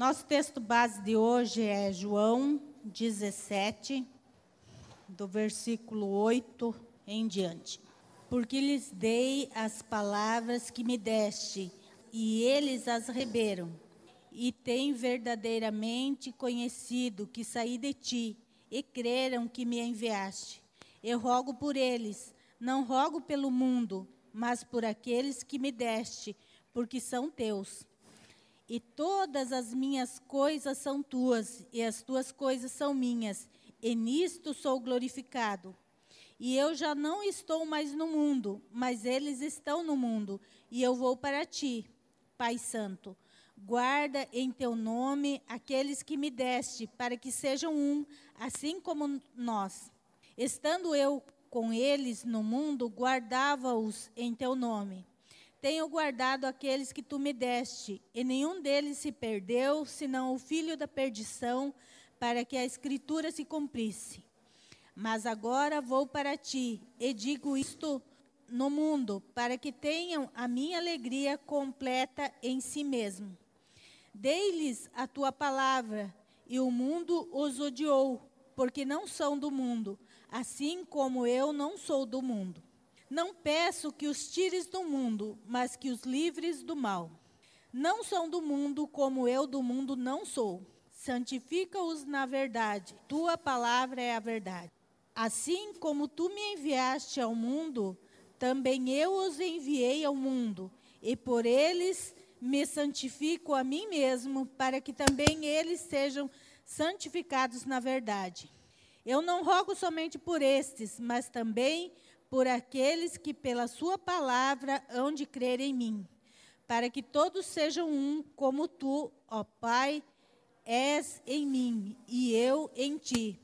Nosso texto base de hoje é João 17, do versículo 8 em diante. Porque lhes dei as palavras que me deste, e eles as reberam, e têm verdadeiramente conhecido que saí de ti, e creram que me enviaste. Eu rogo por eles, não rogo pelo mundo, mas por aqueles que me deste, porque são teus. E todas as minhas coisas são tuas, e as tuas coisas são minhas, e nisto sou glorificado. E eu já não estou mais no mundo, mas eles estão no mundo, e eu vou para ti, Pai Santo. Guarda em teu nome aqueles que me deste, para que sejam um, assim como nós. Estando eu com eles no mundo, guardava-os em teu nome. Tenho guardado aqueles que tu me deste, e nenhum deles se perdeu, senão o filho da perdição, para que a escritura se cumprisse. Mas agora vou para ti, e digo isto no mundo, para que tenham a minha alegria completa em si mesmo. Dei-lhes a tua palavra, e o mundo os odiou, porque não são do mundo, assim como eu não sou do mundo. Não peço que os tires do mundo, mas que os livres do mal. Não são do mundo, como eu do mundo não sou. Santifica-os na verdade. Tua palavra é a verdade. Assim como tu me enviaste ao mundo, também eu os enviei ao mundo, e por eles me santifico a mim mesmo, para que também eles sejam santificados na verdade. Eu não rogo somente por estes, mas também por aqueles que pela sua palavra hão de crer em mim, para que todos sejam um, como tu, ó Pai, és em mim e eu em ti.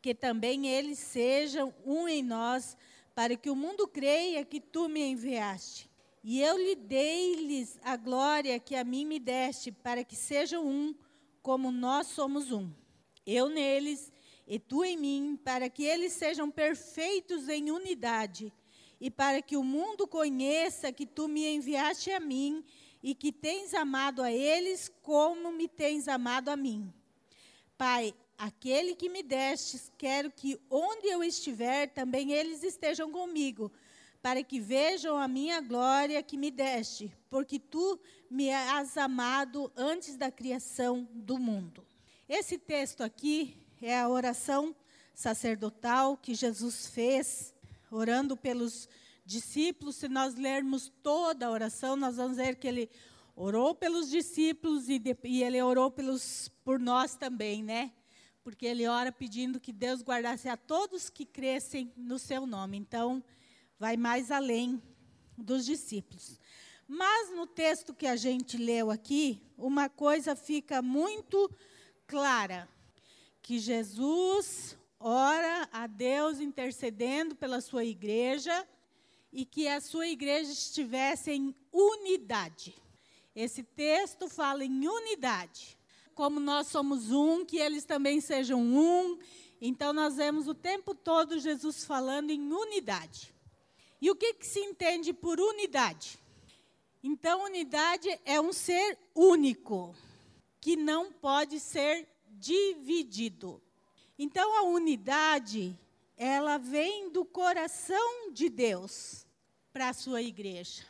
Que também eles sejam um em nós, para que o mundo creia que tu me enviaste. E eu lhe dei-lhes a glória que a mim me deste, para que sejam um, como nós somos um. Eu neles e tu em mim, para que eles sejam perfeitos em unidade, e para que o mundo conheça que tu me enviaste a mim e que tens amado a eles como me tens amado a mim. Pai, aquele que me destes, quero que onde eu estiver, também eles estejam comigo, para que vejam a minha glória que me deste, porque tu me has amado antes da criação do mundo. Esse texto aqui é a oração sacerdotal que Jesus fez, orando pelos discípulos. Se nós lermos toda a oração, nós vamos ver que ele orou pelos discípulos e, de, e ele orou pelos, por nós também, né? Porque ele ora pedindo que Deus guardasse a todos que crescem no seu nome. Então, vai mais além dos discípulos. Mas no texto que a gente leu aqui, uma coisa fica muito clara que Jesus ora a Deus intercedendo pela sua igreja e que a sua igreja estivesse em unidade. Esse texto fala em unidade. Como nós somos um, que eles também sejam um. Então nós vemos o tempo todo Jesus falando em unidade. E o que, que se entende por unidade? Então, unidade é um ser único, que não pode ser dividido. Então a unidade, ela vem do coração de Deus para a sua igreja.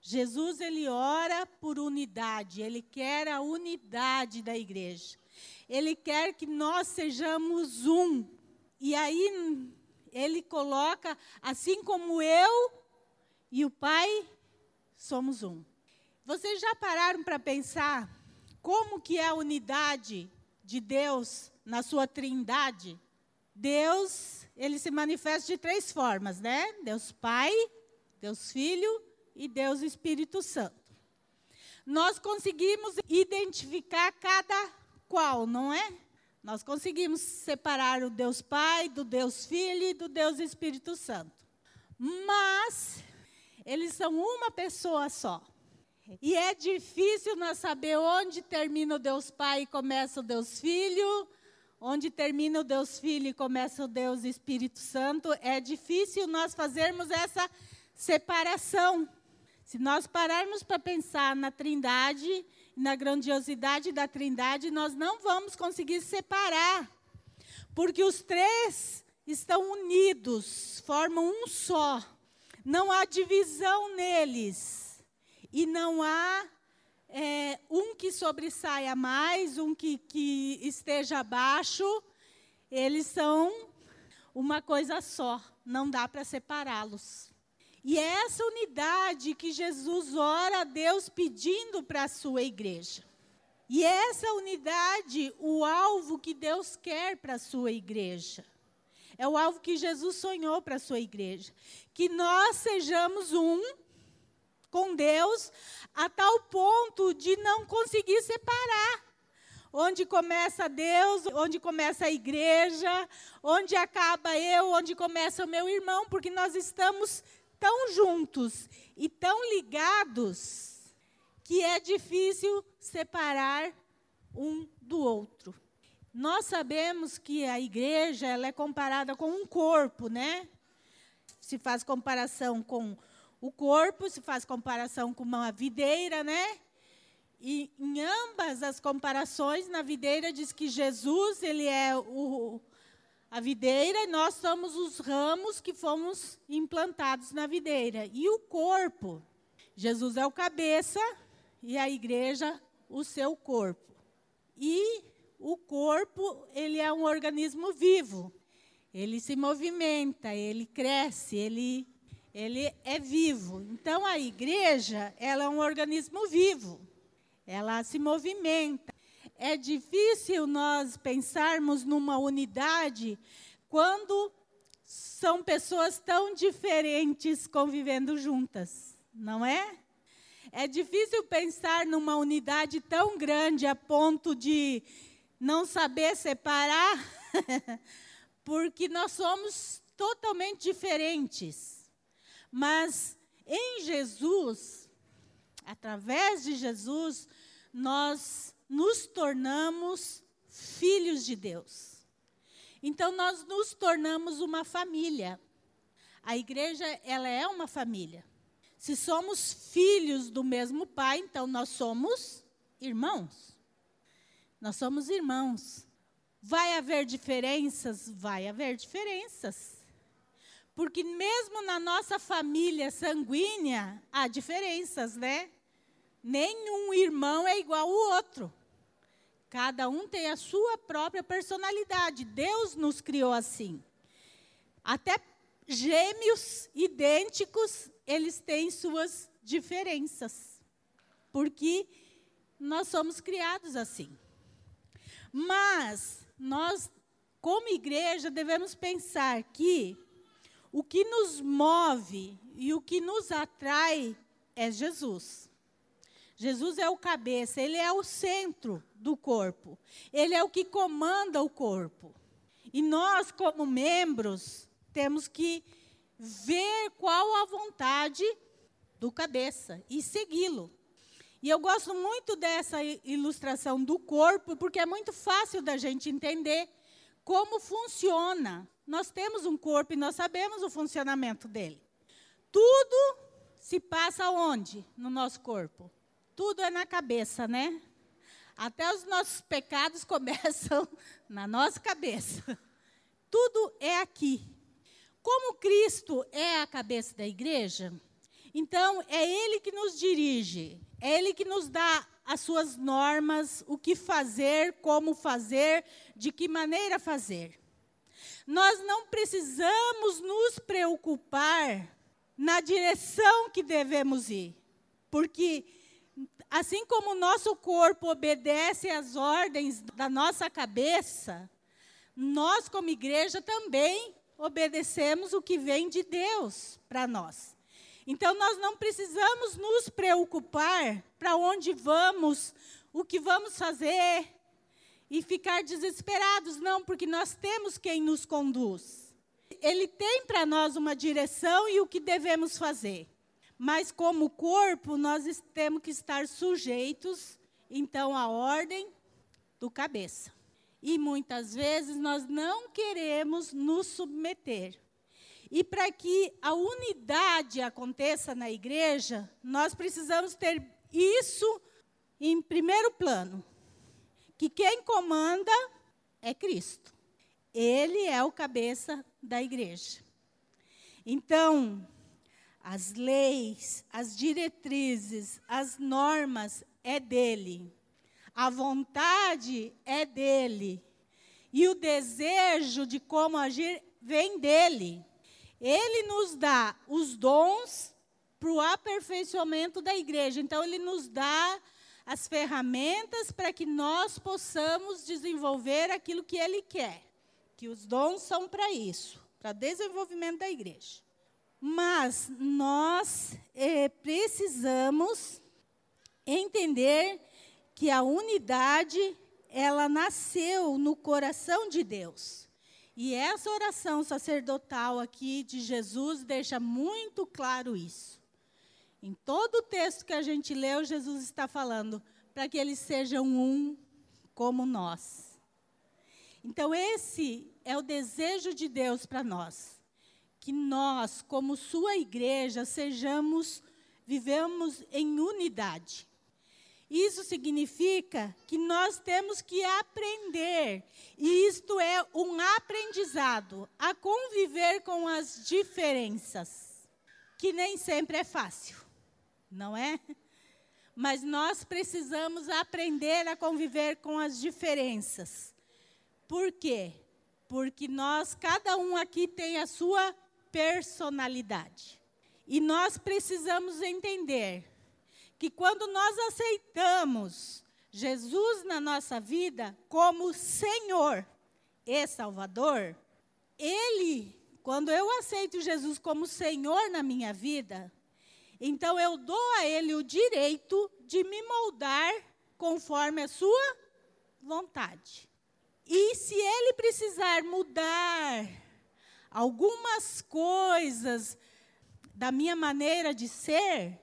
Jesus ele ora por unidade, ele quer a unidade da igreja. Ele quer que nós sejamos um. E aí ele coloca assim como eu e o Pai somos um. Vocês já pararam para pensar como que é a unidade de Deus na sua trindade, Deus, ele se manifesta de três formas, né? Deus Pai, Deus Filho e Deus Espírito Santo. Nós conseguimos identificar cada qual, não é? Nós conseguimos separar o Deus Pai do Deus Filho e do Deus Espírito Santo. Mas eles são uma pessoa só. E é difícil nós saber onde termina o Deus Pai e começa o Deus Filho, onde termina o Deus Filho e começa o Deus Espírito Santo. É difícil nós fazermos essa separação. Se nós pararmos para pensar na Trindade na grandiosidade da Trindade, nós não vamos conseguir separar, porque os três estão unidos, formam um só. Não há divisão neles. E não há é, um que sobressaia mais, um que, que esteja abaixo. Eles são uma coisa só. Não dá para separá-los. E é essa unidade que Jesus ora a Deus pedindo para a sua igreja. E é essa unidade o alvo que Deus quer para a sua igreja. É o alvo que Jesus sonhou para a sua igreja. Que nós sejamos um com Deus a tal ponto de não conseguir separar. Onde começa Deus, onde começa a igreja, onde acaba eu, onde começa o meu irmão, porque nós estamos tão juntos e tão ligados que é difícil separar um do outro. Nós sabemos que a igreja ela é comparada com um corpo, né? Se faz comparação com o corpo, se faz comparação com uma videira, né? E em ambas as comparações, na videira diz que Jesus, ele é o, a videira e nós somos os ramos que fomos implantados na videira. E o corpo, Jesus é o cabeça e a igreja o seu corpo. E o corpo, ele é um organismo vivo. Ele se movimenta, ele cresce, ele ele é vivo. Então a igreja, ela é um organismo vivo. Ela se movimenta é difícil nós pensarmos numa unidade quando são pessoas tão diferentes convivendo juntas, não é? É difícil pensar numa unidade tão grande a ponto de não saber separar, porque nós somos totalmente diferentes. Mas em Jesus, através de Jesus, nós nos tornamos filhos de Deus. Então nós nos tornamos uma família. A igreja, ela é uma família. Se somos filhos do mesmo pai, então nós somos irmãos. Nós somos irmãos. Vai haver diferenças? Vai haver diferenças. Porque mesmo na nossa família sanguínea, há diferenças, né? Nenhum irmão é igual ao outro. Cada um tem a sua própria personalidade. Deus nos criou assim. Até gêmeos idênticos, eles têm suas diferenças. Porque nós somos criados assim. Mas nós, como igreja, devemos pensar que o que nos move e o que nos atrai é Jesus. Jesus é o cabeça, ele é o centro do corpo. Ele é o que comanda o corpo. E nós, como membros, temos que ver qual a vontade do cabeça e segui-lo. E eu gosto muito dessa ilustração do corpo, porque é muito fácil da gente entender como funciona. Nós temos um corpo e nós sabemos o funcionamento dele. Tudo se passa onde no nosso corpo? Tudo é na cabeça, né? Até os nossos pecados começam na nossa cabeça. Tudo é aqui. Como Cristo é a cabeça da igreja, então é Ele que nos dirige, é Ele que nos dá as suas normas, o que fazer, como fazer, de que maneira fazer. Nós não precisamos nos preocupar na direção que devemos ir, porque Assim como o nosso corpo obedece às ordens da nossa cabeça, nós, como igreja, também obedecemos o que vem de Deus para nós. Então, nós não precisamos nos preocupar para onde vamos, o que vamos fazer e ficar desesperados, não, porque nós temos quem nos conduz. Ele tem para nós uma direção e o que devemos fazer. Mas, como corpo, nós temos que estar sujeitos, então, à ordem do cabeça. E muitas vezes nós não queremos nos submeter. E para que a unidade aconteça na igreja, nós precisamos ter isso em primeiro plano que quem comanda é Cristo. Ele é o cabeça da igreja. Então, as leis, as diretrizes, as normas é dele. A vontade é dele. E o desejo de como agir vem dele. Ele nos dá os dons para o aperfeiçoamento da igreja. Então, ele nos dá as ferramentas para que nós possamos desenvolver aquilo que ele quer. Que os dons são para isso, para desenvolvimento da igreja. Mas nós eh, precisamos entender que a unidade ela nasceu no coração de Deus. E essa oração sacerdotal aqui de Jesus deixa muito claro isso. Em todo o texto que a gente leu, Jesus está falando para que eles sejam um como nós. Então, esse é o desejo de Deus para nós que nós, como sua igreja, sejamos, vivemos em unidade. Isso significa que nós temos que aprender, e isto é um aprendizado, a conviver com as diferenças, que nem sempre é fácil, não é? Mas nós precisamos aprender a conviver com as diferenças. Por quê? Porque nós, cada um aqui tem a sua personalidade. E nós precisamos entender que quando nós aceitamos Jesus na nossa vida como Senhor e Salvador, Ele, quando eu aceito Jesus como Senhor na minha vida, então eu dou a Ele o direito de me moldar conforme a Sua vontade. E se Ele precisar mudar algumas coisas da minha maneira de ser,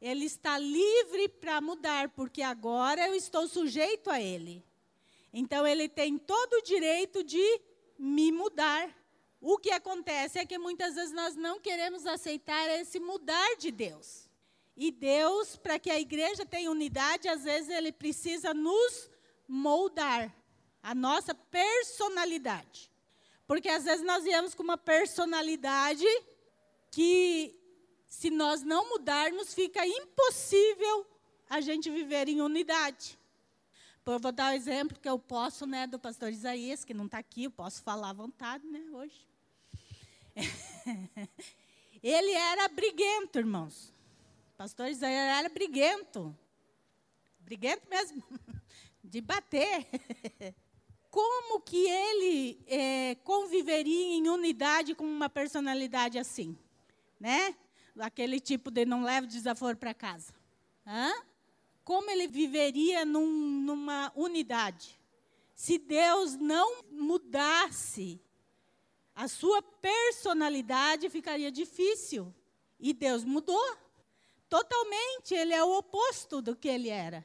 ele está livre para mudar, porque agora eu estou sujeito a ele. Então ele tem todo o direito de me mudar. O que acontece é que muitas vezes nós não queremos aceitar esse mudar de Deus. E Deus, para que a igreja tenha unidade, às vezes ele precisa nos moldar a nossa personalidade. Porque às vezes nós viemos com uma personalidade que, se nós não mudarmos, fica impossível a gente viver em unidade. Eu vou dar o um exemplo que eu posso, né, do pastor Isaías, que não está aqui, eu posso falar à vontade, né, hoje. Ele era briguento, irmãos. Pastor Isaías era briguento. Briguento mesmo, de bater. como que ele é, conviveria em unidade com uma personalidade assim? Né? Aquele tipo de não leva desaforo para casa. Hã? Como ele viveria num, numa unidade? Se Deus não mudasse a sua personalidade, ficaria difícil. E Deus mudou. Totalmente, ele é o oposto do que ele era.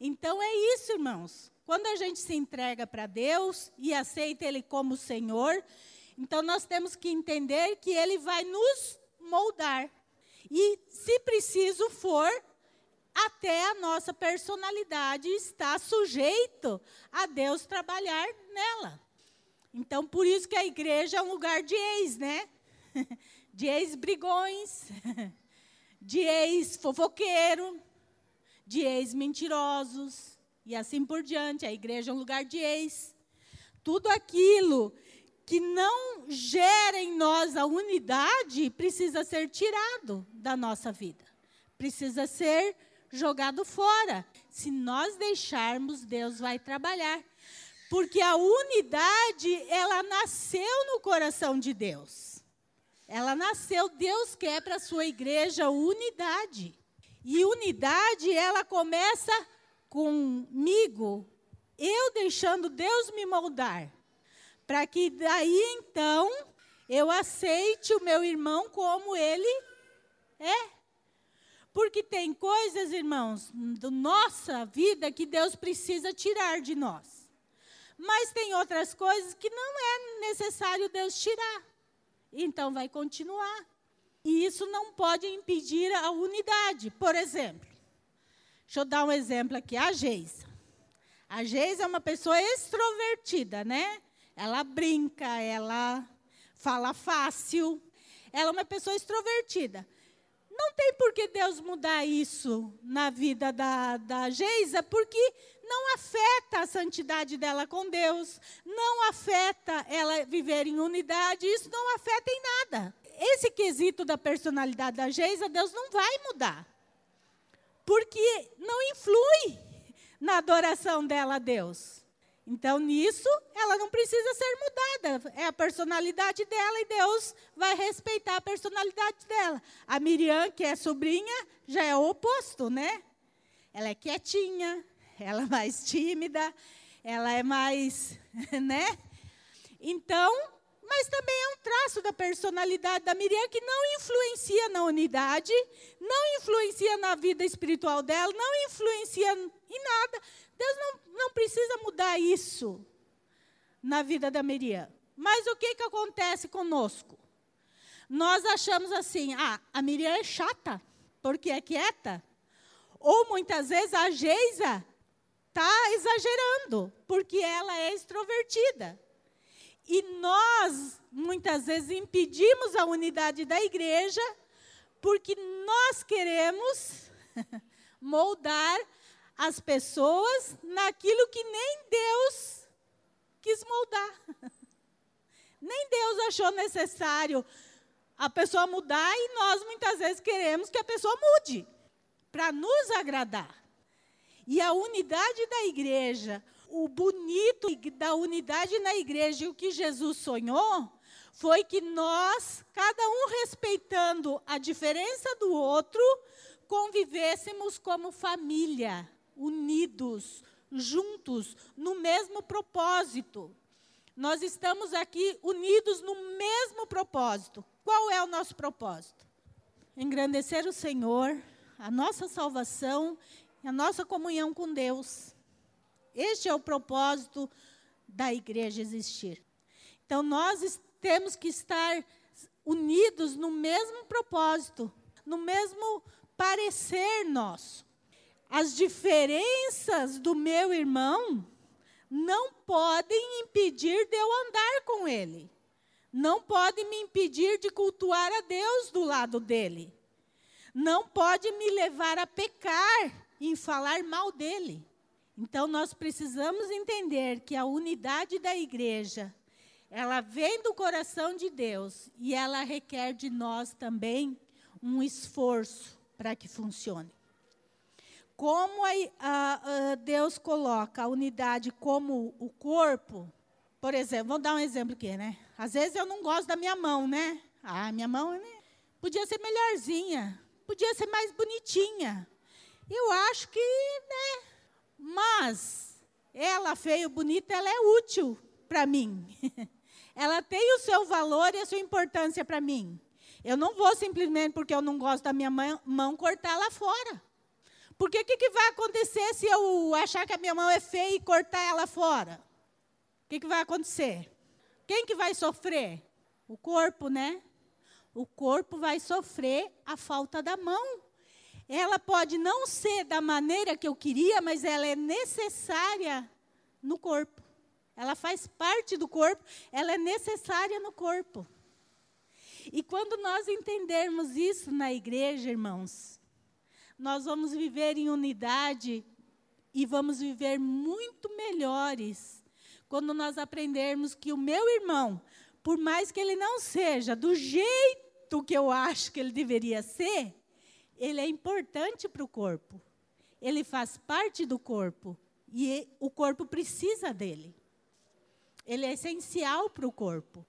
Então é isso, irmãos. Quando a gente se entrega para Deus e aceita Ele como Senhor, então nós temos que entender que Ele vai nos moldar. E, se preciso for, até a nossa personalidade está sujeito a Deus trabalhar nela. Então, por isso que a igreja é um lugar de ex, né? De ex-brigões, de ex-fofoqueiro, de ex-mentirosos, e assim por diante. A igreja é um lugar de ex. Tudo aquilo que não gera em nós a unidade precisa ser tirado da nossa vida. Precisa ser jogado fora. Se nós deixarmos, Deus vai trabalhar. Porque a unidade, ela nasceu no coração de Deus. Ela nasceu, Deus quer para a sua igreja unidade. E unidade, ela começa comigo, eu deixando Deus me moldar, para que daí então eu aceite o meu irmão como ele é. Porque tem coisas, irmãos, da nossa vida que Deus precisa tirar de nós. Mas tem outras coisas que não é necessário Deus tirar. Então vai continuar. E isso não pode impedir a unidade. Por exemplo, Deixa eu dar um exemplo aqui, a Geisa. A Geisa é uma pessoa extrovertida, né? Ela brinca, ela fala fácil. Ela é uma pessoa extrovertida. Não tem por que Deus mudar isso na vida da, da Geisa, porque não afeta a santidade dela com Deus, não afeta ela viver em unidade, isso não afeta em nada. Esse quesito da personalidade da Geisa, Deus não vai mudar porque não influi na adoração dela a Deus. Então, nisso, ela não precisa ser mudada. É a personalidade dela e Deus vai respeitar a personalidade dela. A Miriam, que é sobrinha, já é o oposto, né? Ela é quietinha, ela é mais tímida, ela é mais, né? Então, mas também é um traço da personalidade da Miriam que não influencia na unidade, não influencia na vida espiritual dela, não influencia em nada. Deus não, não precisa mudar isso na vida da Miriam. Mas o que, que acontece conosco? Nós achamos assim, ah, a Miriam é chata, porque é quieta. Ou muitas vezes a Geisa está exagerando, porque ela é extrovertida. E nós, muitas vezes, impedimos a unidade da igreja porque nós queremos moldar as pessoas naquilo que nem Deus quis moldar. Nem Deus achou necessário a pessoa mudar e nós muitas vezes queremos que a pessoa mude para nos agradar. E a unidade da igreja, o bonito da unidade na igreja e o que Jesus sonhou foi que nós, cada um respeitando a diferença do outro, convivêssemos como família, unidos, juntos, no mesmo propósito. Nós estamos aqui unidos no mesmo propósito. Qual é o nosso propósito? Engrandecer o Senhor, a nossa salvação e a nossa comunhão com Deus. Este é o propósito da igreja existir. Então, nós temos que estar unidos no mesmo propósito, no mesmo parecer nosso. As diferenças do meu irmão não podem impedir de eu andar com ele. Não podem me impedir de cultuar a Deus do lado dele. Não pode me levar a pecar em falar mal dele. Então nós precisamos entender que a unidade da igreja, ela vem do coração de Deus e ela requer de nós também um esforço para que funcione. Como a, a, Deus coloca a unidade como o corpo, por exemplo, vamos dar um exemplo aqui, né? Às vezes eu não gosto da minha mão, né? Ah, minha mão né? podia ser melhorzinha, podia ser mais bonitinha. Eu acho que, né, mas ela feio, bonita, ela é útil para mim. ela tem o seu valor e a sua importância para mim. Eu não vou simplesmente porque eu não gosto da minha mão, mão cortar lá fora. Porque o que, que, vai acontecer se eu achar que a minha mão é feia e cortar ela fora? O que, que vai acontecer? Quem que vai sofrer? O corpo, né? O corpo vai sofrer a falta da mão ela pode não ser da maneira que eu queria, mas ela é necessária no corpo. Ela faz parte do corpo, ela é necessária no corpo. E quando nós entendermos isso na igreja, irmãos, nós vamos viver em unidade e vamos viver muito melhores quando nós aprendermos que o meu irmão, por mais que ele não seja do jeito que eu acho que ele deveria ser, ele é importante para o corpo. Ele faz parte do corpo. E o corpo precisa dele. Ele é essencial para o corpo.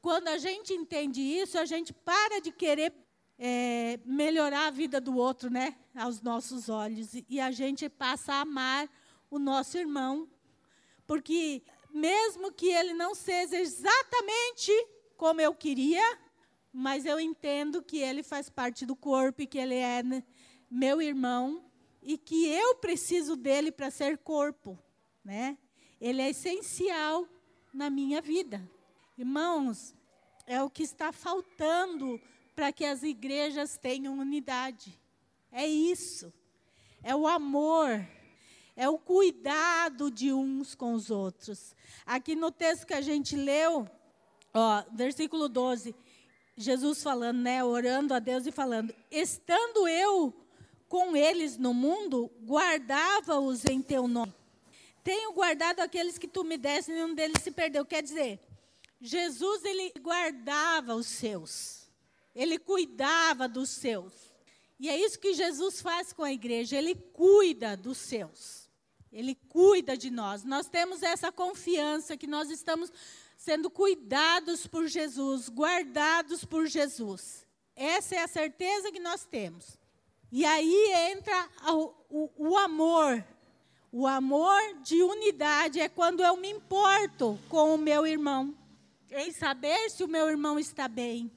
Quando a gente entende isso, a gente para de querer é, melhorar a vida do outro, né? Aos nossos olhos. E a gente passa a amar o nosso irmão. Porque, mesmo que ele não seja exatamente como eu queria, mas eu entendo que ele faz parte do corpo e que ele é meu irmão e que eu preciso dele para ser corpo, né? Ele é essencial na minha vida. Irmãos, é o que está faltando para que as igrejas tenham unidade. É isso. é o amor, é o cuidado de uns com os outros. Aqui no texto que a gente leu, ó, versículo 12, Jesus falando, né, orando a Deus e falando: "Estando eu com eles no mundo, guardava-os em teu nome. Tenho guardado aqueles que tu me deste, nenhum deles se perdeu." Quer dizer, Jesus ele guardava os seus. Ele cuidava dos seus. E é isso que Jesus faz com a igreja, ele cuida dos seus. Ele cuida de nós. Nós temos essa confiança que nós estamos sendo cuidados por Jesus, guardados por Jesus. Essa é a certeza que nós temos. E aí entra o, o, o amor. O amor de unidade é quando eu me importo com o meu irmão, em saber se o meu irmão está bem,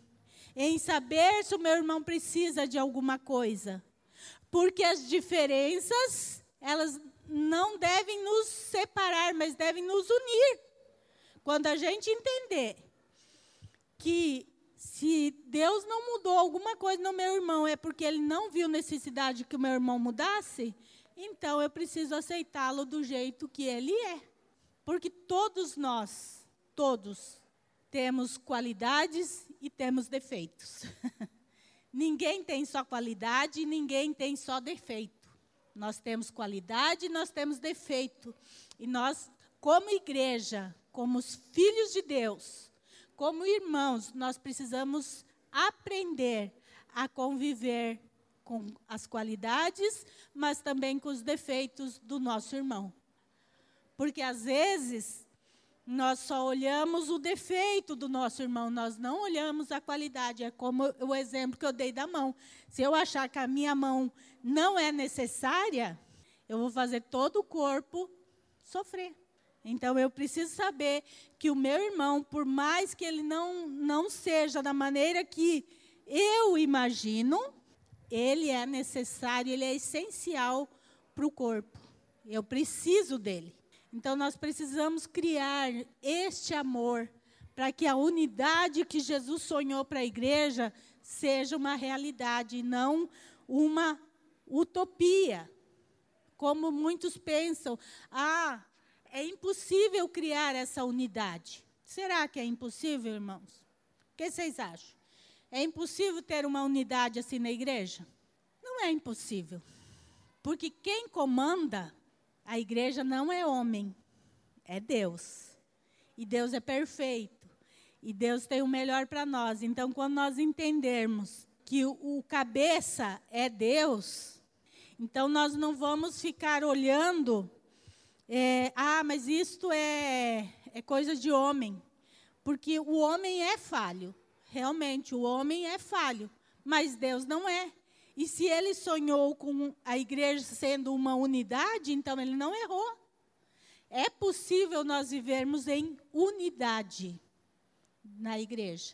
em saber se o meu irmão precisa de alguma coisa. Porque as diferenças, elas não devem nos separar, mas devem nos unir. Quando a gente entender que se Deus não mudou alguma coisa no meu irmão, é porque ele não viu necessidade que o meu irmão mudasse, então eu preciso aceitá-lo do jeito que ele é. Porque todos nós, todos, temos qualidades e temos defeitos. ninguém tem só qualidade, ninguém tem só defeito. Nós temos qualidade, nós temos defeito. E nós, como igreja, como os filhos de Deus, como irmãos, nós precisamos aprender a conviver com as qualidades, mas também com os defeitos do nosso irmão. Porque às vezes nós só olhamos o defeito do nosso irmão, nós não olhamos a qualidade. É como o exemplo que eu dei da mão. Se eu achar que a minha mão não é necessária, eu vou fazer todo o corpo sofrer. Então eu preciso saber que o meu irmão, por mais que ele não, não seja da maneira que eu imagino, ele é necessário, ele é essencial para o corpo. Eu preciso dele. Então nós precisamos criar este amor para que a unidade que Jesus sonhou para a igreja seja uma realidade e não uma utopia. Como muitos pensam, ah, é impossível criar essa unidade. Será que é impossível, irmãos? O que vocês acham? É impossível ter uma unidade assim na igreja? Não é impossível. Porque quem comanda a igreja não é homem, é Deus. E Deus é perfeito. E Deus tem o melhor para nós. Então, quando nós entendermos que o, cabeça é Deus, então nós não vamos ficar olhando, é, ah, mas isto é, é coisa de homem. Porque o homem é falho. Realmente, o homem é falho. Mas Deus não é. E se ele sonhou com a igreja sendo uma unidade, então ele não errou. É possível nós vivermos em unidade na igreja.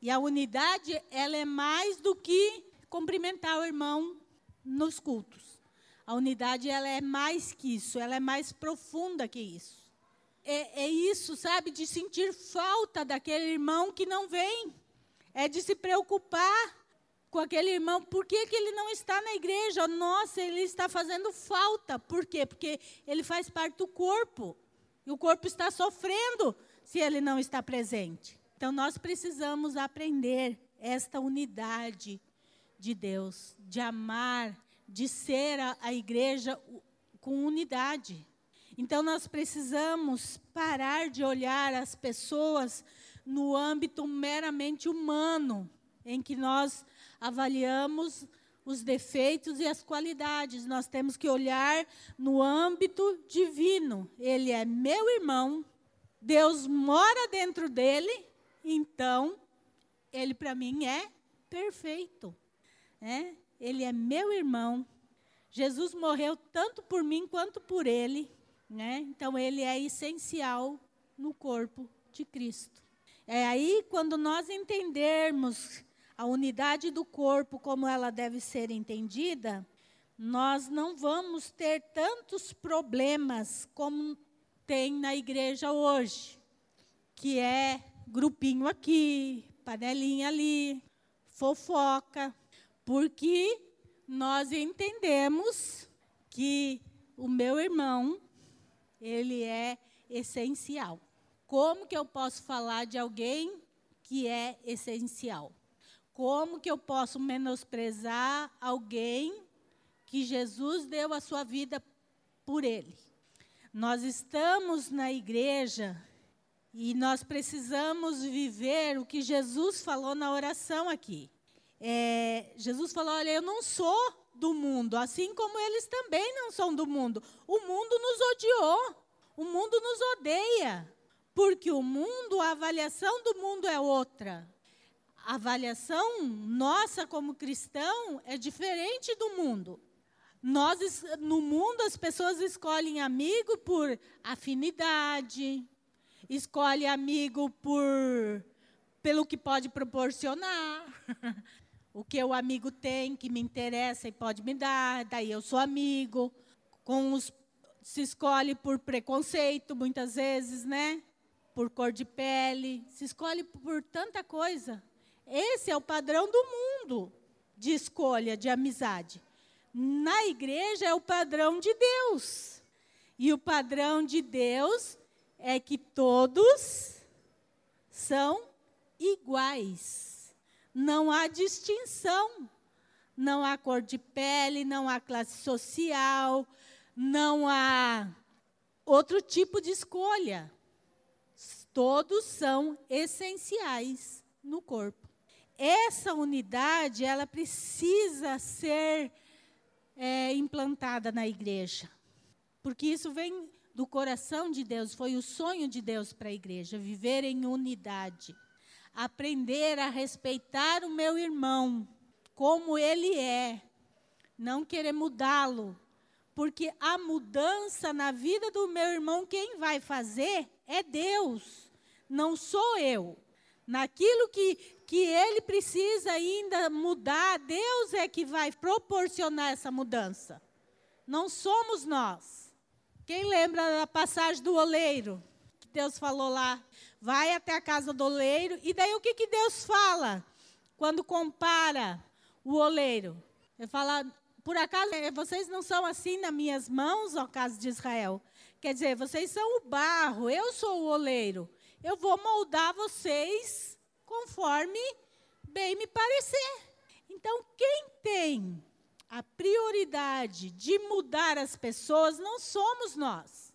E a unidade, ela é mais do que cumprimentar o irmão nos cultos. A unidade, ela é mais que isso, ela é mais profunda que isso. É, é isso, sabe, de sentir falta daquele irmão que não vem. É de se preocupar com aquele irmão, por que, que ele não está na igreja? Nossa, ele está fazendo falta. Por quê? Porque ele faz parte do corpo. E o corpo está sofrendo se ele não está presente. Então nós precisamos aprender esta unidade de Deus, de amar, de ser a, a igreja com unidade. Então nós precisamos parar de olhar as pessoas no âmbito meramente humano, em que nós avaliamos os defeitos e as qualidades. Nós temos que olhar no âmbito divino. Ele é meu irmão, Deus mora dentro dele, então ele para mim é perfeito. Né? Ele é meu irmão. Jesus morreu tanto por mim quanto por ele. Né? Então ele é essencial no corpo de Cristo. É aí quando nós entendermos a unidade do corpo como ela deve ser entendida, nós não vamos ter tantos problemas como tem na igreja hoje, que é grupinho aqui, panelinha ali, fofoca, porque nós entendemos que o meu irmão, ele é essencial. Como que eu posso falar de alguém que é essencial? Como que eu posso menosprezar alguém que Jesus deu a sua vida por ele? Nós estamos na igreja e nós precisamos viver o que Jesus falou na oração aqui. É, Jesus falou: Olha, eu não sou do mundo, assim como eles também não são do mundo. O mundo nos odiou, o mundo nos odeia, porque o mundo, a avaliação do mundo é outra. A avaliação nossa como cristão é diferente do mundo. Nós, no mundo, as pessoas escolhem amigo por afinidade, escolhe amigo por pelo que pode proporcionar. o que o amigo tem que me interessa e pode me dar, daí eu sou amigo. Com os se escolhe por preconceito muitas vezes, né? Por cor de pele, se escolhe por tanta coisa. Esse é o padrão do mundo de escolha de amizade. Na igreja é o padrão de Deus. E o padrão de Deus é que todos são iguais. Não há distinção. Não há cor de pele, não há classe social, não há outro tipo de escolha. Todos são essenciais no corpo. Essa unidade, ela precisa ser é, implantada na igreja, porque isso vem do coração de Deus, foi o sonho de Deus para a igreja, viver em unidade. Aprender a respeitar o meu irmão como ele é, não querer mudá-lo, porque a mudança na vida do meu irmão, quem vai fazer é Deus, não sou eu. Naquilo que, que ele precisa ainda mudar, Deus é que vai proporcionar essa mudança. Não somos nós. Quem lembra da passagem do oleiro? Que Deus falou lá, vai até a casa do oleiro. E daí o que, que Deus fala quando compara o oleiro? Ele fala, por acaso eh, vocês não são assim nas minhas mãos, ó casa de Israel? Quer dizer, vocês são o barro, eu sou o oleiro. Eu vou moldar vocês conforme bem me parecer. Então, quem tem a prioridade de mudar as pessoas não somos nós.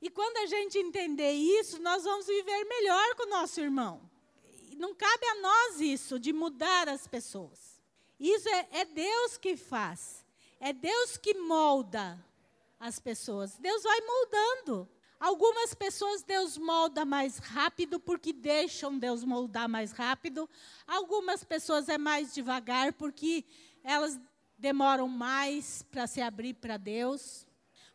E quando a gente entender isso, nós vamos viver melhor com o nosso irmão. Não cabe a nós isso, de mudar as pessoas. Isso é, é Deus que faz. É Deus que molda as pessoas. Deus vai moldando. Algumas pessoas Deus molda mais rápido porque deixam Deus moldar mais rápido. Algumas pessoas é mais devagar porque elas demoram mais para se abrir para Deus,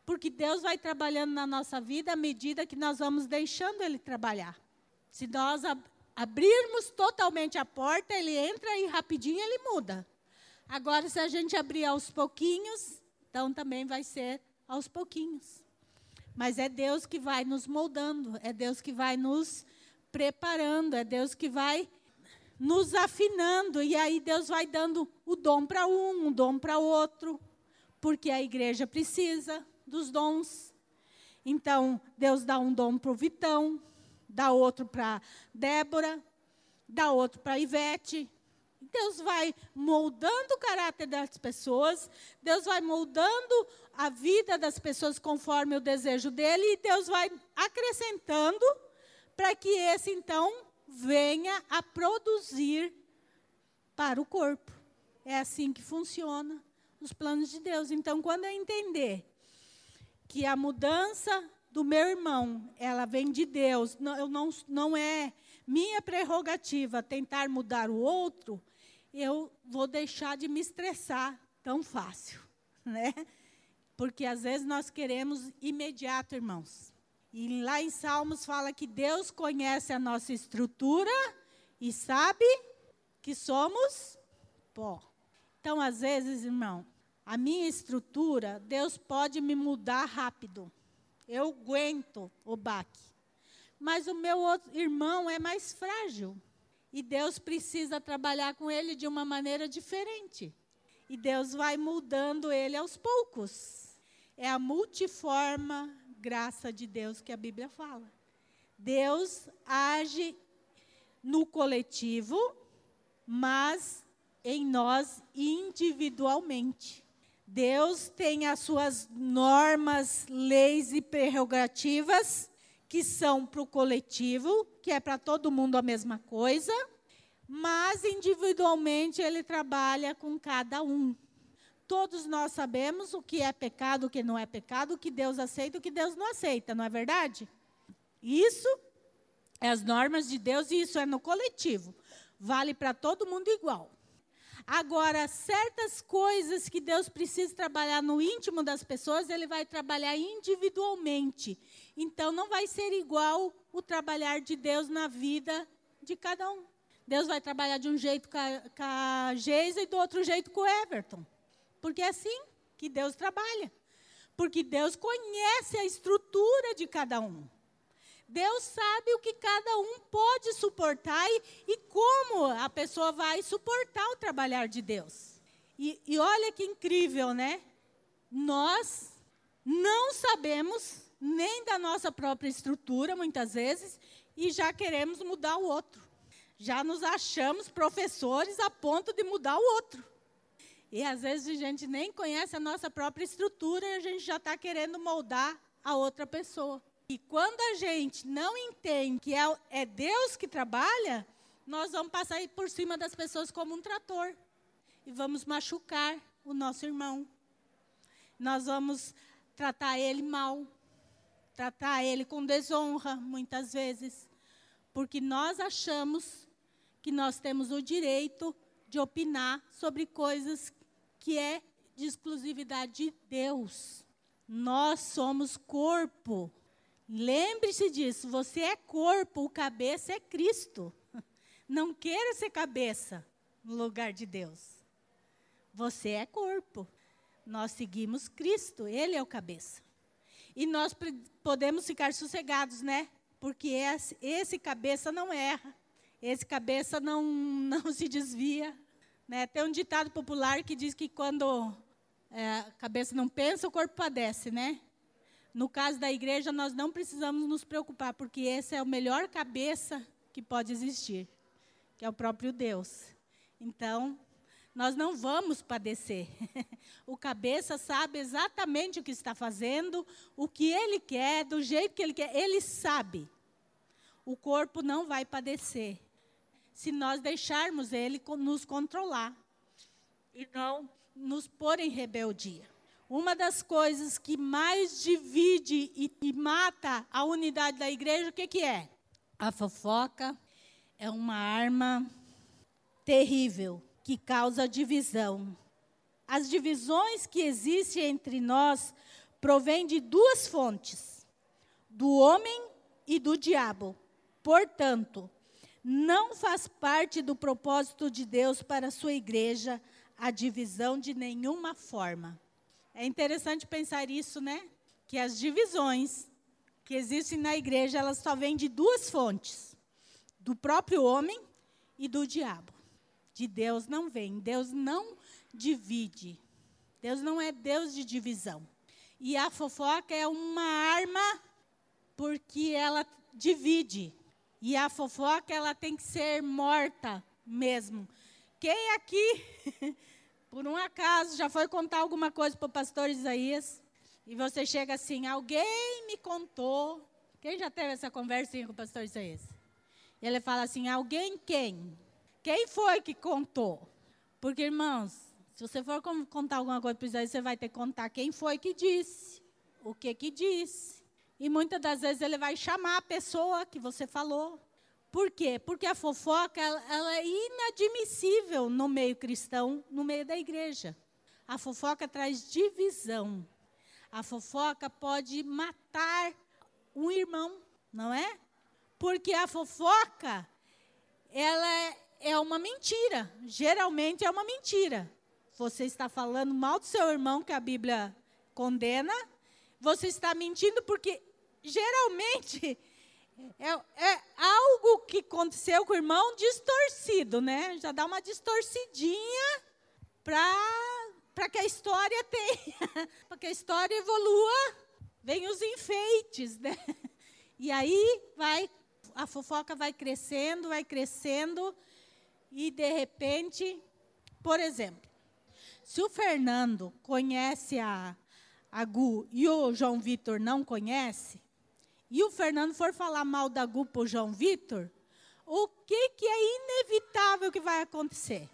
porque Deus vai trabalhando na nossa vida à medida que nós vamos deixando Ele trabalhar. Se nós ab abrirmos totalmente a porta, Ele entra e rapidinho Ele muda. Agora, se a gente abrir aos pouquinhos, então também vai ser aos pouquinhos. Mas é Deus que vai nos moldando, é Deus que vai nos preparando, é Deus que vai nos afinando, e aí Deus vai dando o dom para um, um dom para outro, porque a igreja precisa dos dons. Então, Deus dá um dom para o Vitão, dá outro para Débora, dá outro para Ivete. Deus vai moldando o caráter das pessoas, Deus vai moldando a vida das pessoas conforme o desejo dele, e Deus vai acrescentando para que esse, então, venha a produzir para o corpo. É assim que funciona os planos de Deus. Então, quando eu entender que a mudança do meu irmão, ela vem de Deus, não, eu não, não é minha prerrogativa tentar mudar o outro, eu vou deixar de me estressar tão fácil, né? Porque às vezes nós queremos imediato, irmãos. E lá em Salmos fala que Deus conhece a nossa estrutura e sabe que somos pó. Então, às vezes, irmão, a minha estrutura, Deus pode me mudar rápido. Eu aguento o baque. Mas o meu irmão é mais frágil. E Deus precisa trabalhar com ele de uma maneira diferente. E Deus vai mudando ele aos poucos. É a multiforma graça de Deus que a Bíblia fala. Deus age no coletivo, mas em nós individualmente. Deus tem as suas normas, leis e prerrogativas que são para o coletivo, que é para todo mundo a mesma coisa, mas individualmente ele trabalha com cada um. Todos nós sabemos o que é pecado, o que não é pecado, o que Deus aceita, o que Deus não aceita, não é verdade? Isso é as normas de Deus e isso é no coletivo. Vale para todo mundo igual. Agora, certas coisas que Deus precisa trabalhar no íntimo das pessoas, Ele vai trabalhar individualmente. Então, não vai ser igual o trabalhar de Deus na vida de cada um. Deus vai trabalhar de um jeito com a, com a Geisa e do outro jeito com o Everton. Porque é assim que Deus trabalha. Porque Deus conhece a estrutura de cada um. Deus sabe o que cada um pode suportar e, e como a pessoa vai suportar o trabalhar de Deus. E, e olha que incrível, né? Nós não sabemos nem da nossa própria estrutura, muitas vezes, e já queremos mudar o outro. Já nos achamos professores a ponto de mudar o outro. E às vezes a gente nem conhece a nossa própria estrutura e a gente já está querendo moldar a outra pessoa. E quando a gente não entende que é, é Deus que trabalha, nós vamos passar por cima das pessoas como um trator. E vamos machucar o nosso irmão. Nós vamos tratar ele mal. Tratar ele com desonra, muitas vezes. Porque nós achamos que nós temos o direito de opinar sobre coisas que é de exclusividade de Deus. Nós somos corpo. Lembre-se disso, você é corpo, o cabeça é Cristo. Não queira ser cabeça no lugar de Deus. Você é corpo. Nós seguimos Cristo, Ele é o cabeça. E nós podemos ficar sossegados, né? Porque esse, cabeça não erra, esse cabeça não, não se desvia. Né? Tem um ditado popular que diz que quando é, a cabeça não pensa, o corpo padece, né? No caso da igreja, nós não precisamos nos preocupar, porque esse é o melhor cabeça que pode existir, que é o próprio Deus. Então, nós não vamos padecer. o cabeça sabe exatamente o que está fazendo, o que ele quer, do jeito que ele quer, ele sabe. O corpo não vai padecer se nós deixarmos ele nos controlar e não nos pôr em rebeldia. Uma das coisas que mais divide e, e mata a unidade da igreja, o que, que é? A fofoca é uma arma terrível que causa divisão. As divisões que existem entre nós provêm de duas fontes: do homem e do diabo. Portanto, não faz parte do propósito de Deus para a sua igreja a divisão de nenhuma forma. É interessante pensar isso, né? Que as divisões que existem na igreja, elas só vêm de duas fontes: do próprio homem e do diabo. De Deus não vem. Deus não divide. Deus não é Deus de divisão. E a fofoca é uma arma porque ela divide. E a fofoca ela tem que ser morta mesmo. Quem aqui por um acaso, já foi contar alguma coisa para o pastor Isaías, e você chega assim, alguém me contou. Quem já teve essa conversinha com o pastor Isaías? E ele fala assim, alguém quem? Quem foi que contou? Porque, irmãos, se você for contar alguma coisa para Isaías, você vai ter que contar quem foi que disse, o que que disse. E muitas das vezes ele vai chamar a pessoa que você falou. Por quê? Porque a fofoca ela, ela é inadmissível no meio cristão, no meio da igreja. A fofoca traz divisão. A fofoca pode matar um irmão, não é? Porque a fofoca, ela é, é uma mentira. Geralmente é uma mentira. Você está falando mal do seu irmão, que a Bíblia condena. Você está mentindo porque geralmente é, é, algo que aconteceu com o irmão distorcido, né? Já dá uma distorcidinha para que a história tenha, para que a história evolua, vem os enfeites, né? E aí vai, a fofoca vai crescendo, vai crescendo, e de repente, por exemplo, se o Fernando conhece a, a Gu e o João Vitor não conhece, e o Fernando for falar mal da Gu para o João Vitor, o que, que é inevitável que vai acontecer?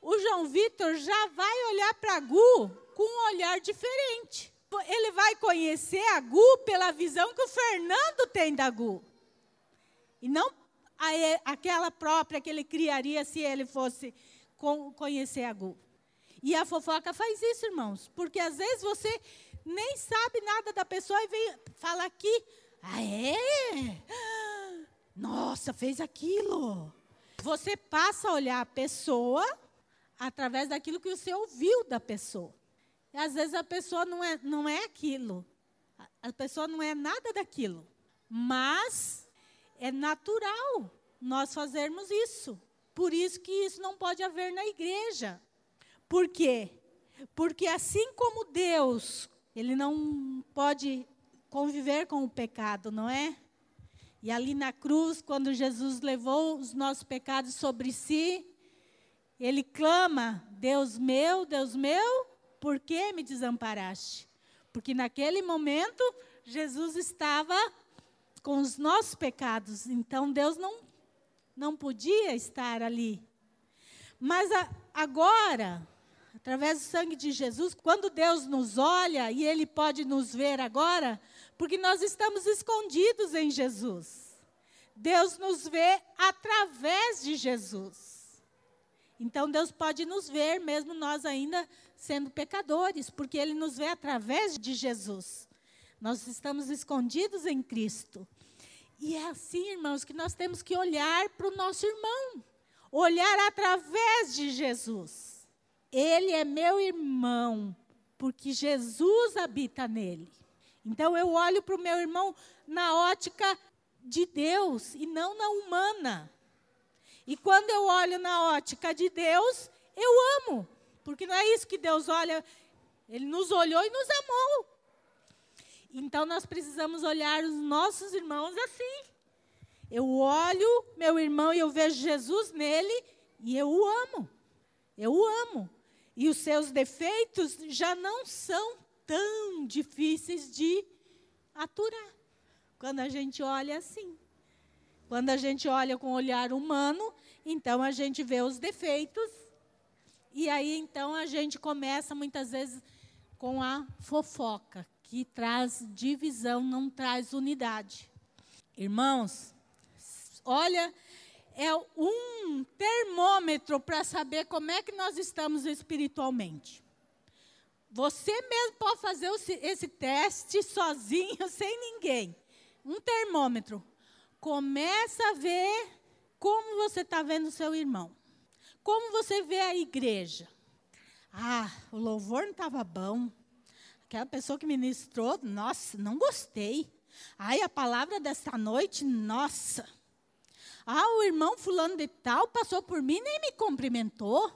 O João Vitor já vai olhar para a Gu com um olhar diferente. Ele vai conhecer a Gu pela visão que o Fernando tem da Gu. E não aquela própria que ele criaria se ele fosse conhecer a Gu. E a fofoca faz isso, irmãos. Porque às vezes você nem sabe nada da pessoa e vem fala aqui. Ah, é? Nossa, fez aquilo. Você passa a olhar a pessoa através daquilo que você ouviu da pessoa. E às vezes a pessoa não é, não é aquilo. A pessoa não é nada daquilo. Mas é natural nós fazermos isso. Por isso que isso não pode haver na igreja. Por quê? Porque assim como Deus, ele não pode conviver com o pecado, não é? E ali na cruz, quando Jesus levou os nossos pecados sobre si, ele clama: Deus meu, Deus meu, por que me desamparaste? Porque naquele momento, Jesus estava com os nossos pecados, então Deus não, não podia estar ali. Mas a, agora, através do sangue de Jesus, quando Deus nos olha e Ele pode nos ver agora, porque nós estamos escondidos em Jesus. Deus nos vê através de Jesus. Então Deus pode nos ver, mesmo nós ainda sendo pecadores, porque Ele nos vê através de Jesus. Nós estamos escondidos em Cristo. E é assim, irmãos, que nós temos que olhar para o nosso irmão, olhar através de Jesus. Ele é meu irmão, porque Jesus habita nele. Então eu olho para o meu irmão na ótica de Deus e não na humana. E quando eu olho na ótica de Deus, eu amo. Porque não é isso que Deus olha, Ele nos olhou e nos amou. Então nós precisamos olhar os nossos irmãos assim. Eu olho meu irmão e eu vejo Jesus nele e eu o amo. Eu o amo. E os seus defeitos já não são tão difíceis de aturar. Quando a gente olha assim. Quando a gente olha com o olhar humano, então a gente vê os defeitos. E aí então a gente começa muitas vezes com a fofoca, que traz divisão, não traz unidade. Irmãos, olha, é um termômetro para saber como é que nós estamos espiritualmente. Você mesmo pode fazer esse teste sozinho, sem ninguém. Um termômetro. Começa a ver como você está vendo o seu irmão. Como você vê a igreja. Ah, o louvor não estava bom. Aquela pessoa que ministrou, nossa, não gostei. Ai, a palavra desta noite, nossa. Ah, o irmão fulano de tal passou por mim e nem me cumprimentou.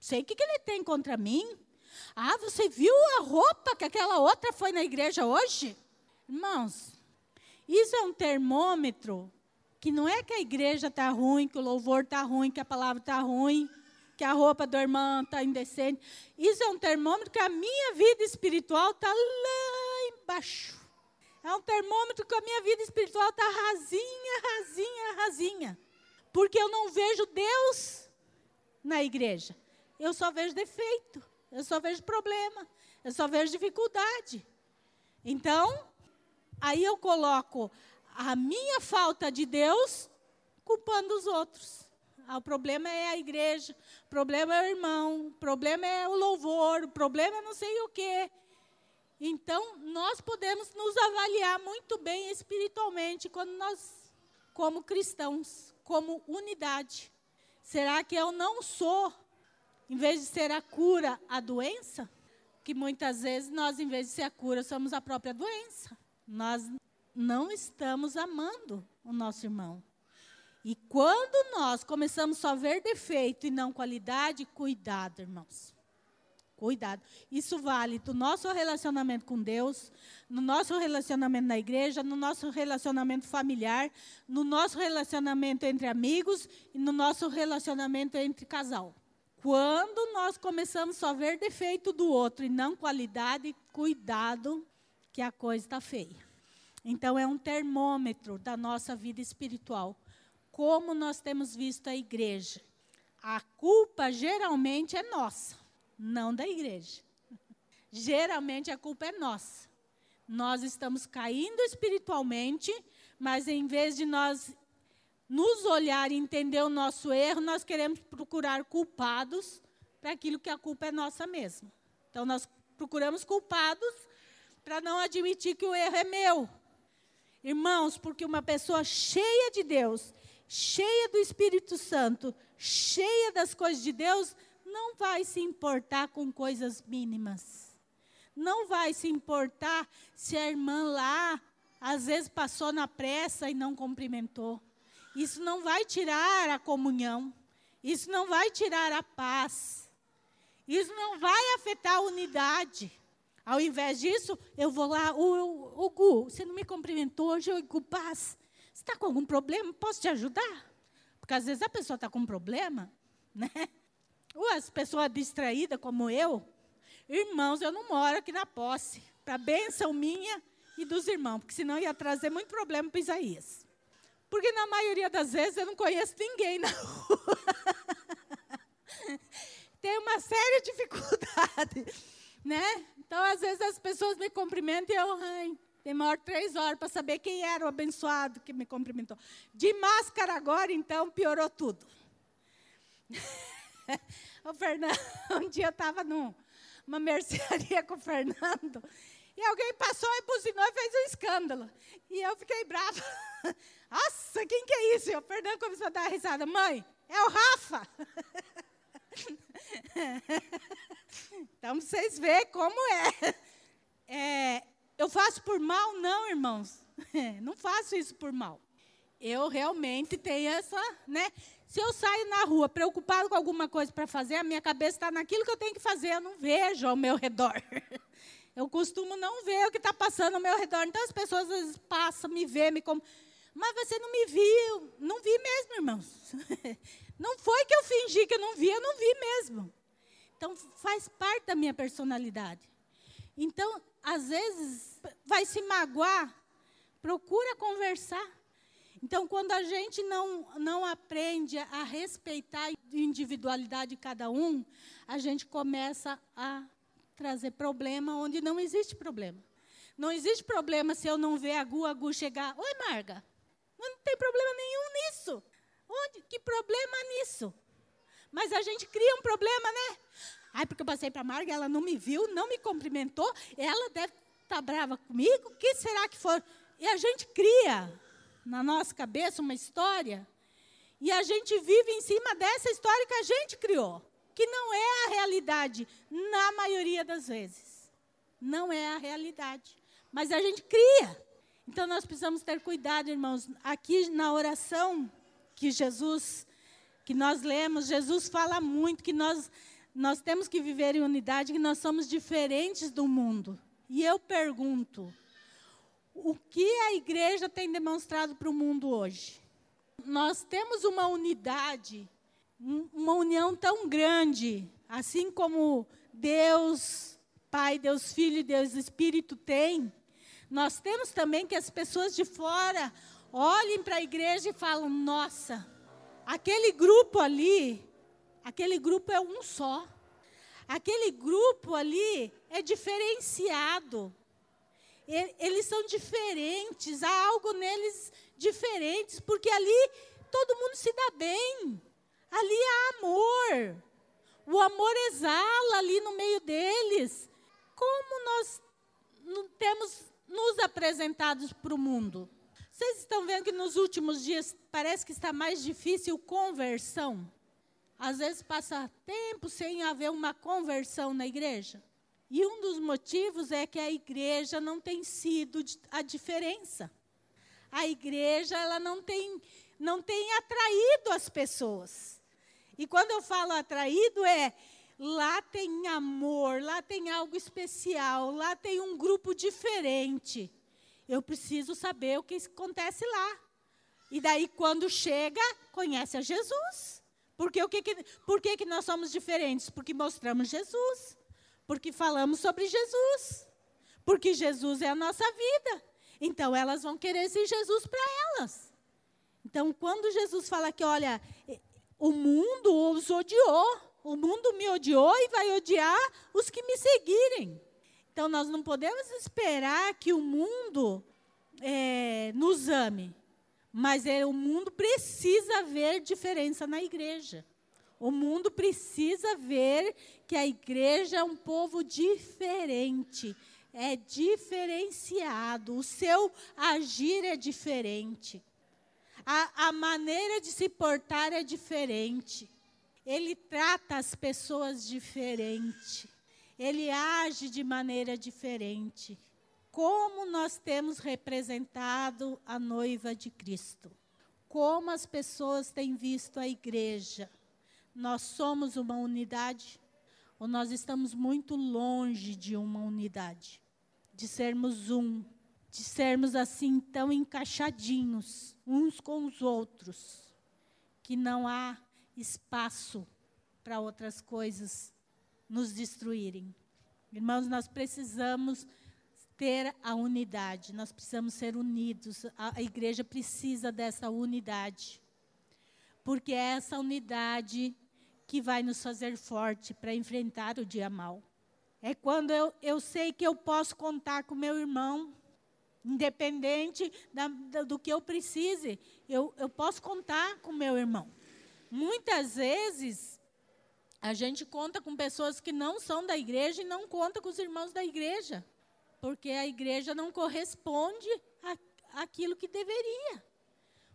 Sei o que, que ele tem contra mim. Ah, você viu a roupa que aquela outra foi na igreja hoje? Irmãos, isso é um termômetro que não é que a igreja está ruim, que o louvor está ruim, que a palavra está ruim, que a roupa do irmão está indecente. Isso é um termômetro que a minha vida espiritual está lá embaixo. É um termômetro que a minha vida espiritual está rasinha, rasinha, rasinha. Porque eu não vejo Deus na igreja. Eu só vejo defeito. Eu só vejo problema, eu só vejo dificuldade. Então, aí eu coloco a minha falta de Deus culpando os outros. Ah, o problema é a igreja, o problema é o irmão, o problema é o louvor, o problema é não sei o quê. Então, nós podemos nos avaliar muito bem espiritualmente quando nós, como cristãos, como unidade. Será que eu não sou em vez de ser a cura, a doença, que muitas vezes nós, em vez de ser a cura, somos a própria doença. Nós não estamos amando o nosso irmão. E quando nós começamos só a ver defeito e não qualidade, cuidado, irmãos. Cuidado. Isso vale do nosso relacionamento com Deus, no nosso relacionamento na igreja, no nosso relacionamento familiar, no nosso relacionamento entre amigos e no nosso relacionamento entre casal. Quando nós começamos só a ver defeito do outro e não qualidade, cuidado que a coisa está feia. Então é um termômetro da nossa vida espiritual. Como nós temos visto a igreja. A culpa geralmente é nossa não da igreja. Geralmente a culpa é nossa. Nós estamos caindo espiritualmente, mas em vez de nós nos olhar e entender o nosso erro, nós queremos procurar culpados para aquilo que a culpa é nossa mesmo. Então nós procuramos culpados para não admitir que o erro é meu. Irmãos, porque uma pessoa cheia de Deus, cheia do Espírito Santo, cheia das coisas de Deus, não vai se importar com coisas mínimas. Não vai se importar se a irmã lá, às vezes, passou na pressa e não cumprimentou. Isso não vai tirar a comunhão. Isso não vai tirar a paz. Isso não vai afetar a unidade. Ao invés disso, eu vou lá, o, o Gu, você não me cumprimentou hoje, eu Gu, paz. Você está com algum problema? Posso te ajudar? Porque às vezes a pessoa está com um problema, né? Ou as pessoas distraídas como eu, irmãos, eu não moro aqui na posse, para bênção minha e dos irmãos, porque senão ia trazer muito problema para Isaías. Porque na maioria das vezes eu não conheço ninguém na rua. Tem uma séria dificuldade, né? Então, às vezes as pessoas me cumprimentam e eu, ai, demoro três horas para saber quem era o abençoado que me cumprimentou. De máscara agora, então, piorou tudo. o Fernando, um dia eu estava numa mercearia com o Fernando, e alguém passou e buzinou e fez um escândalo. E eu fiquei brava. Nossa, quem que é isso? E o Fernando começou a dar risada. Mãe, é o Rafa. então, vocês veem como é. é. Eu faço por mal? Não, irmãos. Não faço isso por mal. Eu realmente tenho essa, né? Se eu saio na rua preocupado com alguma coisa para fazer, a minha cabeça está naquilo que eu tenho que fazer, eu não vejo ao meu redor. Eu costumo não ver o que está passando ao meu redor. Então as pessoas às vezes passam, me vê, me como. Mas você não me viu. Não vi mesmo, irmãos. Não foi que eu fingi que eu não vi, eu não vi mesmo. Então faz parte da minha personalidade. Então, às vezes, vai se magoar, procura conversar. Então, quando a gente não, não aprende a respeitar a individualidade de cada um, a gente começa a trazer problema onde não existe problema. Não existe problema se eu não ver a Gu, a Gu chegar. Oi, Marga. Não tem problema nenhum nisso. Onde? Que problema nisso? Mas a gente cria um problema, né? Ai, porque eu passei para a Marga, ela não me viu, não me cumprimentou, ela deve estar tá brava comigo. O que será que for? E a gente cria na nossa cabeça uma história e a gente vive em cima dessa história que a gente criou, que não é a realidade na maioria das vezes. Não é a realidade, mas a gente cria. Então nós precisamos ter cuidado, irmãos. Aqui na oração que Jesus que nós lemos, Jesus fala muito que nós nós temos que viver em unidade, que nós somos diferentes do mundo. E eu pergunto, o que a igreja tem demonstrado para o mundo hoje? Nós temos uma unidade, uma união tão grande, assim como Deus Pai, Deus Filho e Deus Espírito tem. Nós temos também que as pessoas de fora olhem para a igreja e falam: nossa, aquele grupo ali, aquele grupo é um só. Aquele grupo ali é diferenciado eles são diferentes, há algo neles diferentes, porque ali todo mundo se dá bem. Ali há amor. O amor exala ali no meio deles. Como nós temos nos apresentados para o mundo? Vocês estão vendo que nos últimos dias parece que está mais difícil conversão? Às vezes passa tempo sem haver uma conversão na igreja. E um dos motivos é que a igreja não tem sido a diferença. A igreja ela não tem, não tem atraído as pessoas. E quando eu falo atraído é lá tem amor, lá tem algo especial, lá tem um grupo diferente. Eu preciso saber o que acontece lá. E daí, quando chega, conhece a Jesus. Porque o que, que, por que, que nós somos diferentes? Porque mostramos Jesus. Porque falamos sobre Jesus. Porque Jesus é a nossa vida. Então, elas vão querer esse Jesus para elas. Então, quando Jesus fala que, olha, o mundo os odiou, o mundo me odiou e vai odiar os que me seguirem. Então, nós não podemos esperar que o mundo é, nos ame, mas é, o mundo precisa ver diferença na igreja. O mundo precisa ver que a igreja é um povo diferente, é diferenciado, o seu agir é diferente, a, a maneira de se portar é diferente. Ele trata as pessoas diferente. Ele age de maneira diferente. Como nós temos representado a noiva de Cristo? Como as pessoas têm visto a igreja? Nós somos uma unidade? Ou nós estamos muito longe de uma unidade? De sermos um, de sermos assim tão encaixadinhos uns com os outros, que não há espaço para outras coisas nos destruírem. Irmãos, nós precisamos ter a unidade, nós precisamos ser unidos. A, igreja precisa dessa unidade. Porque é essa unidade que vai nos fazer forte para enfrentar o dia mal. É quando eu, eu sei que eu posso contar com meu irmão, independente da, da, do que eu precise, eu, eu posso contar com meu irmão. Muitas vezes, a gente conta com pessoas que não são da igreja e não conta com os irmãos da igreja, porque a igreja não corresponde àquilo que deveria.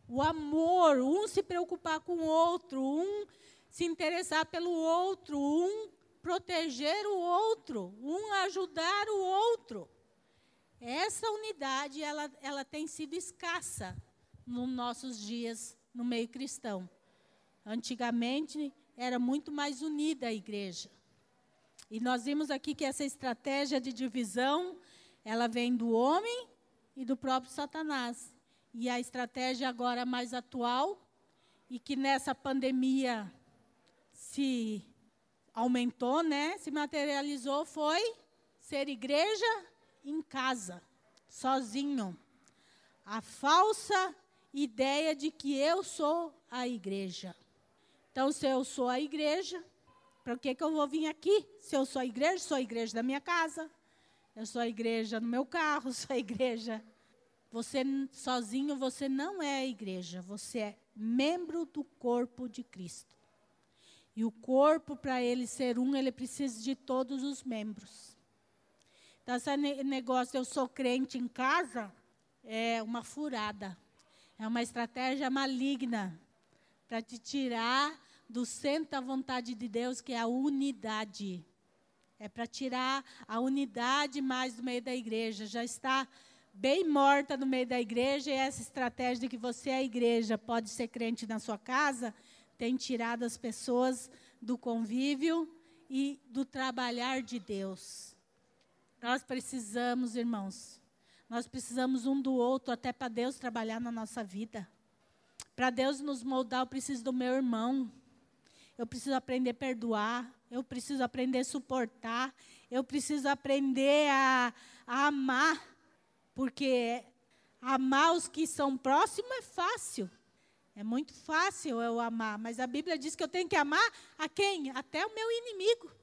O amor, um se preocupar com o outro, um se interessar pelo outro, um proteger o outro, um ajudar o outro. Essa unidade, ela, ela tem sido escassa nos nossos dias no meio cristão. Antigamente era muito mais unida a igreja. E nós vimos aqui que essa estratégia de divisão, ela vem do homem e do próprio Satanás. E a estratégia agora mais atual, e que nessa pandemia se aumentou, né, se materializou, foi ser igreja em casa, sozinho. A falsa ideia de que eu sou a igreja. Então, se eu sou a igreja, para que, que eu vou vir aqui? Se eu sou a igreja, sou a igreja da minha casa, eu sou a igreja no meu carro, sou a igreja. Você sozinho, você não é a igreja, você é membro do corpo de Cristo. E o corpo, para ele ser um, ele precisa de todos os membros. Então, esse negócio, eu sou crente em casa, é uma furada. É uma estratégia maligna para te tirar do centro da vontade de Deus, que é a unidade. É para tirar a unidade mais do meio da igreja. Já está bem morta no meio da igreja, e essa estratégia de que você é a igreja, pode ser crente na sua casa, tem tirado as pessoas do convívio e do trabalhar de Deus. Nós precisamos, irmãos, nós precisamos um do outro até para Deus trabalhar na nossa vida. Para Deus nos moldar, eu preciso do meu irmão. Eu preciso aprender a perdoar. Eu preciso aprender a suportar. Eu preciso aprender a, a amar. Porque amar os que são próximos é fácil. É muito fácil eu amar. Mas a Bíblia diz que eu tenho que amar a quem? Até o meu inimigo.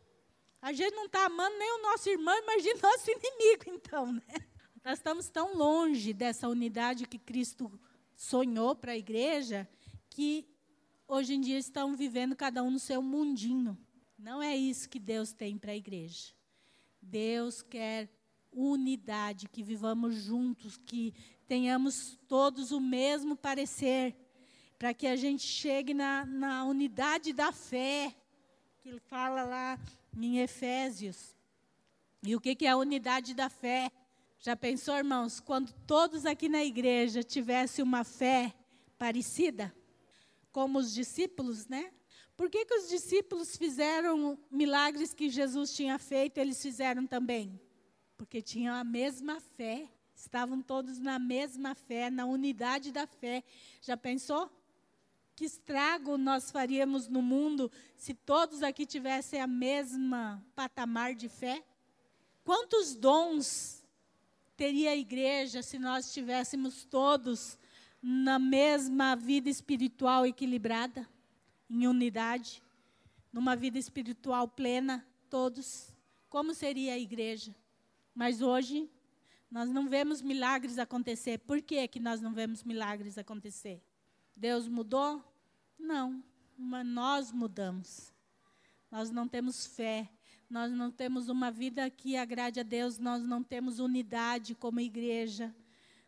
A gente não está amando nem o nosso irmão, imagina nosso inimigo, então, né? Nós estamos tão longe dessa unidade que Cristo sonhou para a igreja, que hoje em dia estão vivendo cada um no seu mundinho. Não é isso que Deus tem para a igreja. Deus quer unidade, que vivamos juntos, que tenhamos todos o mesmo parecer, para que a gente chegue na, na unidade da fé, que ele fala lá em Efésios. E o que, que é a unidade da fé? Já pensou, irmãos, quando todos aqui na igreja tivessem uma fé parecida, como os discípulos, né? Por que, que os discípulos fizeram milagres que Jesus tinha feito, eles fizeram também? Porque tinham a mesma fé. Estavam todos na mesma fé, na unidade da fé. Já pensou? Que estrago nós faríamos no mundo se todos aqui tivessem a mesma patamar de fé? Quantos dons teria a igreja se nós estivéssemos todos na mesma vida espiritual equilibrada, em unidade, numa vida espiritual plena, todos? Como seria a igreja? Mas hoje nós não vemos milagres acontecer. Por que, que nós não vemos milagres acontecer? Deus mudou? Não, nós mudamos. Nós não temos fé, nós não temos uma vida que agrade a Deus, nós não temos unidade como igreja.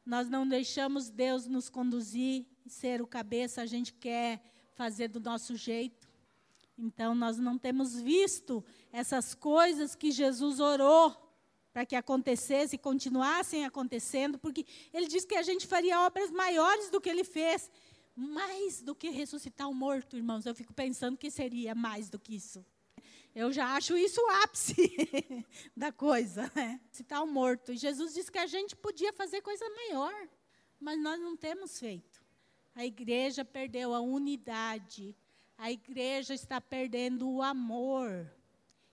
Nós não deixamos Deus nos conduzir ser o cabeça, a gente quer fazer do nosso jeito. Então, nós não temos visto essas coisas que Jesus orou para que acontecesse e continuassem acontecendo, porque ele disse que a gente faria obras maiores do que ele fez. Mais do que ressuscitar o morto, irmãos. Eu fico pensando que seria mais do que isso. Eu já acho isso o ápice da coisa, né? O morto. E Jesus disse que a gente podia fazer coisa maior, mas nós não temos feito. A igreja perdeu a unidade. A igreja está perdendo o amor.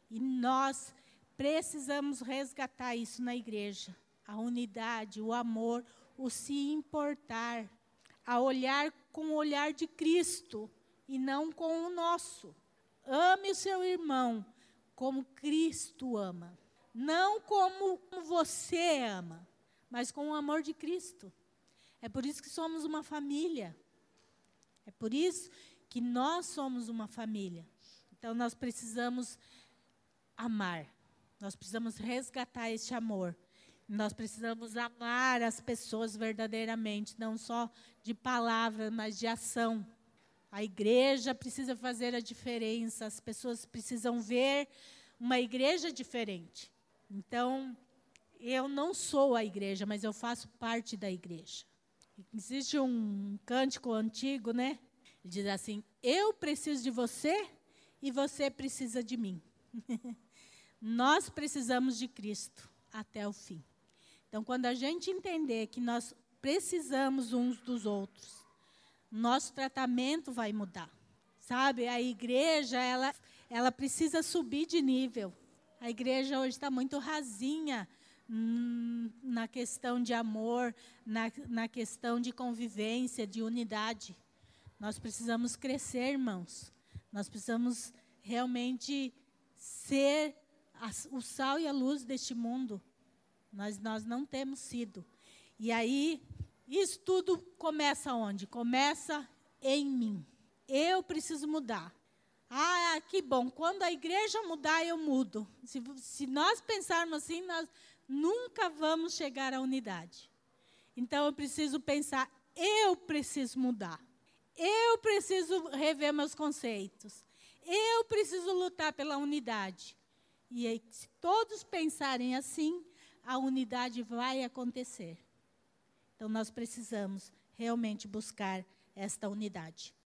E nós Precisamos resgatar isso na igreja. A unidade, o amor, o se importar, a olhar com o olhar de Cristo e não com o nosso. Ame o seu irmão como Cristo ama. Não como você ama, mas com o amor de Cristo. É por isso que somos uma família. É por isso que nós somos uma família. Então nós precisamos amar. Nós precisamos resgatar esse amor. Nós precisamos amar as pessoas verdadeiramente, não só de palavra, mas de ação. A igreja precisa fazer a diferença, as pessoas precisam ver uma igreja diferente. Então, eu não sou a igreja, mas eu faço parte da igreja. Existe um cântico antigo, né? Ele diz assim: Eu preciso de você e você precisa de mim. Nós precisamos de Cristo até o fim. Então, quando a gente entender que nós precisamos uns dos outros, nosso tratamento vai mudar. Sabe, a igreja, ela, ela precisa subir de nível. A igreja hoje está muito rasinha hum, na questão de amor, na, na questão de convivência, de unidade. Nós precisamos crescer, irmãos. Nós precisamos realmente ser o sal e a luz deste mundo. Nós, nós não temos sido. E aí, isso tudo começa onde? Começa em mim. Eu preciso mudar. Ah, que bom. Quando a igreja mudar, eu mudo. Se, se nós pensarmos assim, nós nunca vamos chegar à unidade. Então, eu preciso pensar, eu preciso mudar. Eu preciso rever meus conceitos. Eu preciso lutar pela unidade. E aí, se todos pensarem assim, a unidade vai acontecer. Então, nós precisamos realmente buscar esta unidade.